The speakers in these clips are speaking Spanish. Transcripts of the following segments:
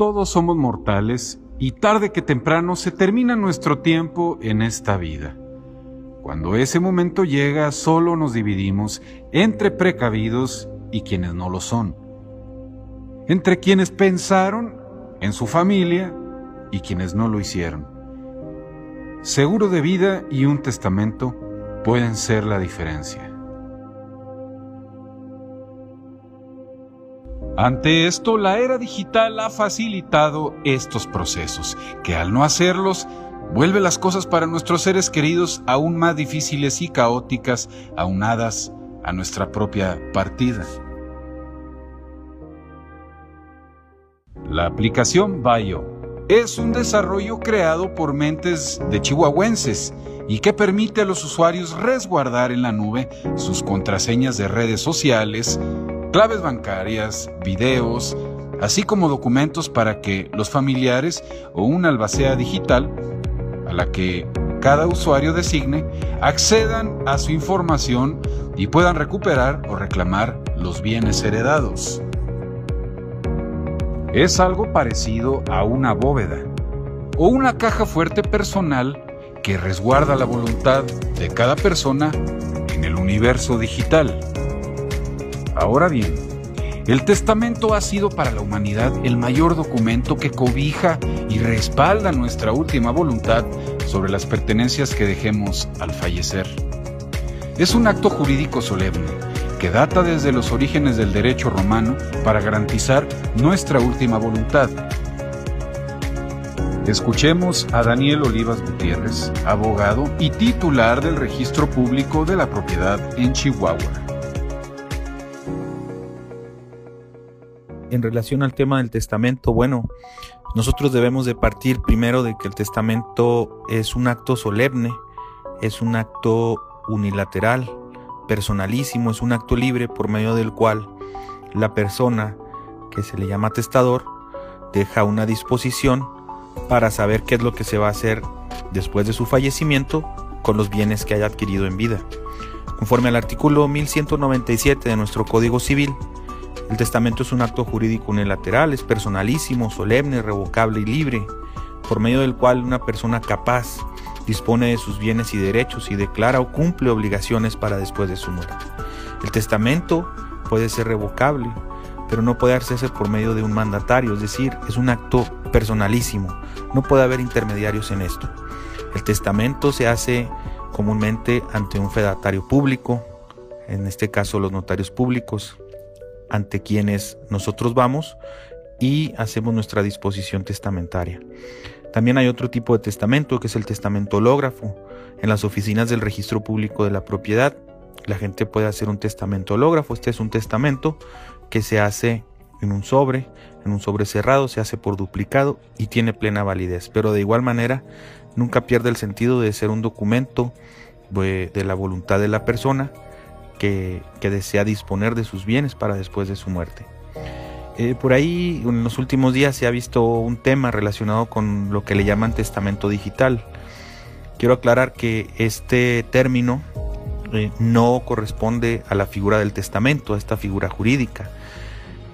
Todos somos mortales y tarde que temprano se termina nuestro tiempo en esta vida. Cuando ese momento llega, solo nos dividimos entre precavidos y quienes no lo son, entre quienes pensaron en su familia y quienes no lo hicieron. Seguro de vida y un testamento pueden ser la diferencia. Ante esto, la era digital ha facilitado estos procesos, que al no hacerlos, vuelve las cosas para nuestros seres queridos aún más difíciles y caóticas, aunadas a nuestra propia partida. La aplicación Bio es un desarrollo creado por mentes de chihuahuenses y que permite a los usuarios resguardar en la nube sus contraseñas de redes sociales, claves bancarias, videos, así como documentos para que los familiares o una albacea digital a la que cada usuario designe accedan a su información y puedan recuperar o reclamar los bienes heredados. Es algo parecido a una bóveda o una caja fuerte personal que resguarda la voluntad de cada persona en el universo digital. Ahora bien, el testamento ha sido para la humanidad el mayor documento que cobija y respalda nuestra última voluntad sobre las pertenencias que dejemos al fallecer. Es un acto jurídico solemne que data desde los orígenes del derecho romano para garantizar nuestra última voluntad. Escuchemos a Daniel Olivas Gutiérrez, abogado y titular del Registro Público de la Propiedad en Chihuahua. En relación al tema del testamento, bueno, nosotros debemos de partir primero de que el testamento es un acto solemne, es un acto unilateral, personalísimo, es un acto libre por medio del cual la persona que se le llama testador deja una disposición para saber qué es lo que se va a hacer después de su fallecimiento con los bienes que haya adquirido en vida. Conforme al artículo 1197 de nuestro Código Civil, el testamento es un acto jurídico unilateral, es personalísimo, solemne, revocable y libre, por medio del cual una persona capaz dispone de sus bienes y derechos y declara o cumple obligaciones para después de su muerte. El testamento puede ser revocable, pero no puede hacerse por medio de un mandatario, es decir, es un acto personalísimo, no puede haber intermediarios en esto. El testamento se hace comúnmente ante un fedatario público, en este caso los notarios públicos, ante quienes nosotros vamos y hacemos nuestra disposición testamentaria. También hay otro tipo de testamento que es el testamento hológrafo. En las oficinas del registro público de la propiedad, la gente puede hacer un testamento hológrafo. Este es un testamento que se hace en un sobre, en un sobre cerrado, se hace por duplicado y tiene plena validez. Pero de igual manera, nunca pierde el sentido de ser un documento de la voluntad de la persona que, desea disponer de sus bienes para después de su muerte. Eh, por ahí en los últimos días se ha visto un tema relacionado con lo que le llaman testamento digital. Quiero aclarar que este término eh, no corresponde a la figura del testamento, a esta figura jurídica.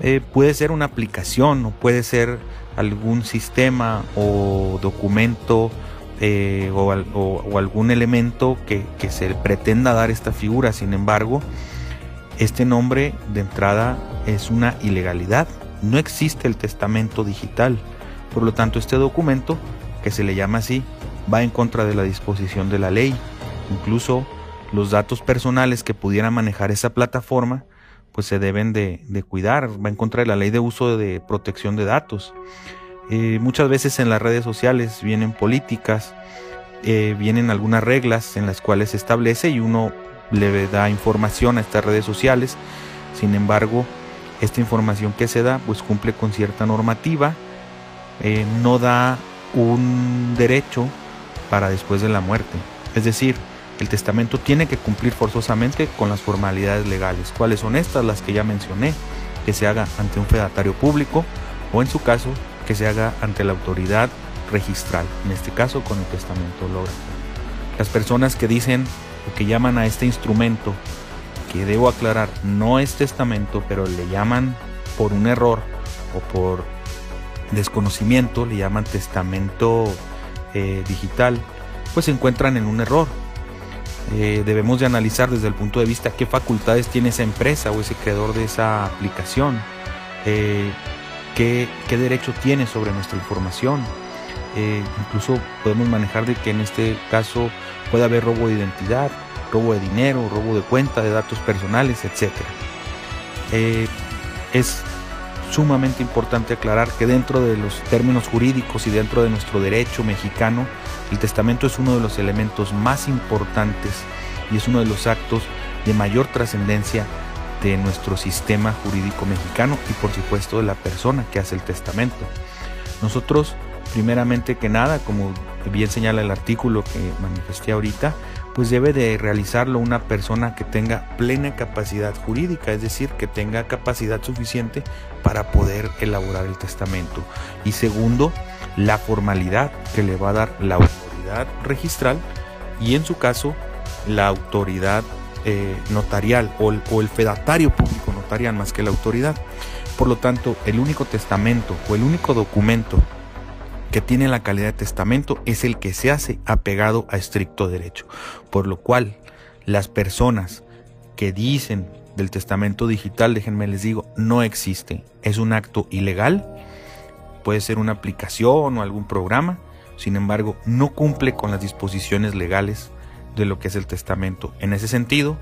Eh, puede ser una aplicación o puede ser algún sistema o documento eh, o, algún elemento que, se pretenda dar esta figura. Sin embargo, este nombre de entrada es una ilegalidad. No existe el testamento digital. Por lo tanto, este documento, que se le llama así, va en contra de la disposición de la ley. Incluso los datos personales que pudiera manejar esa plataforma, pues se deben de, de cuidar. Va en contra de la ley de uso de protección de datos. Eh, muchas veces en las redes sociales vienen políticas, eh, vienen algunas reglas en las cuales se establece y uno le da información a estas redes sociales. Sin embargo, esta información que se da pues cumple con cierta normativa, eh, no da un derecho para después de la muerte. Es decir, el testamento tiene que cumplir forzosamente con las formalidades legales. ¿Cuáles son estas? Las que ya mencioné, que se haga ante un fedatario público o en su caso que se haga ante la autoridad registral, en este caso con el testamento holográfico. Las personas que dicen o que llaman a este instrumento, que debo aclarar, no es testamento, pero le llaman por un error o por desconocimiento, le llaman testamento eh, digital, pues se encuentran en un error. Eh, debemos de analizar desde el punto de vista qué facultades tiene esa empresa o ese creador de esa aplicación, eh, qué, qué, derecho tiene sobre nuestra información. incluso podemos manejar de que en este caso puede haber robo de identidad, robo de dinero, robo de cuenta, de datos personales, etc. es sumamente importante aclarar que dentro de los términos jurídicos y dentro de nuestro derecho mexicano, el testamento es uno de los elementos más importantes y es uno de los actos de mayor trascendencia de nuestro sistema jurídico mexicano y por supuesto de la persona que hace el testamento. Nosotros, primeramente que nada, como bien señala el artículo que manifesté ahorita, pues debe de realizarlo una persona que tenga plena capacidad jurídica, es decir, que tenga capacidad suficiente para poder elaborar el testamento. Y segundo, la formalidad que le va a dar la autoridad registral y en su caso la autoridad eh, notarial o el fedatario público notarial más que la autoridad. Por lo tanto, el único testamento o el único documento que tiene la calidad de testamento es el que se hace apegado a estricto derecho. Por lo cual, las personas que dicen del testamento digital, déjenme les digo, no existe. Es un acto ilegal, puede ser una aplicación o algún programa, sin embargo, no cumple con las disposiciones legales de lo que es el testamento. En ese sentido,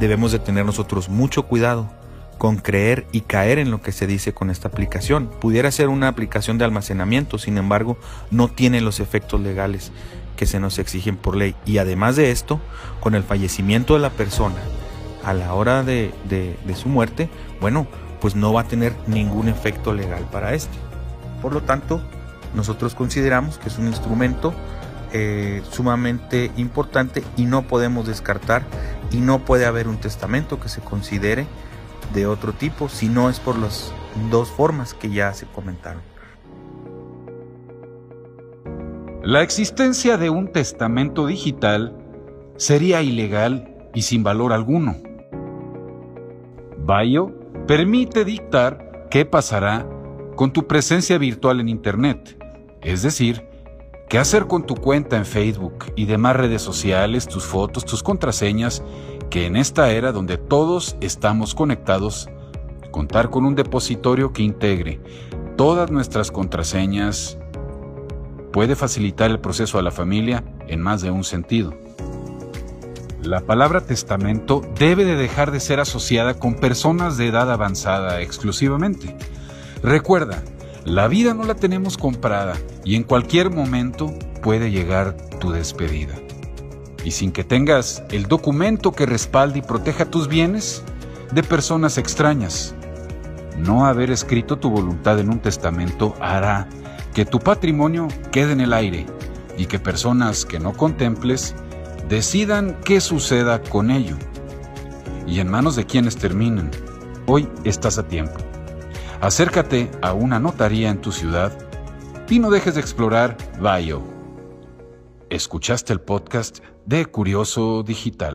debemos de tener nosotros mucho cuidado con creer y caer en lo que se dice con esta aplicación. Pudiera ser una aplicación de almacenamiento, sin embargo, no tiene los efectos legales que se nos exigen por ley. Y además de esto, con el fallecimiento de la persona a la hora de, su muerte, bueno, pues no va a tener ningún efecto legal para este. Por lo tanto, nosotros consideramos que es un instrumento eh, sumamente importante y no podemos descartar y no puede haber un testamento que se considere de otro tipo si no es por las dos formas que ya se comentaron. La existencia de un testamento digital sería ilegal y sin valor alguno. Bayo permite dictar qué pasará con tu presencia virtual en Internet, es decir, qué hacer con tu cuenta en Facebook y demás redes sociales, tus fotos, tus contraseñas que en esta era donde todos estamos conectados, contar con un depositorio que integre todas nuestras contraseñas puede facilitar el proceso a la familia en más de un sentido. La palabra testamento debe de dejar de ser asociada con personas de edad avanzada exclusivamente. Recuerda, la vida no la tenemos comprada y en cualquier momento puede llegar tu despedida y sin que tengas el documento que respalde y proteja tus bienes de personas extrañas. No haber escrito tu voluntad en un testamento hará que tu patrimonio quede en el aire y que personas que no contemples decidan qué suceda con ello. Y en manos de quienes terminen. Hoy estás a tiempo. Acércate a una notaría en tu ciudad y no dejes de explorar Bio. Escuchaste el podcast de Curioso Digital.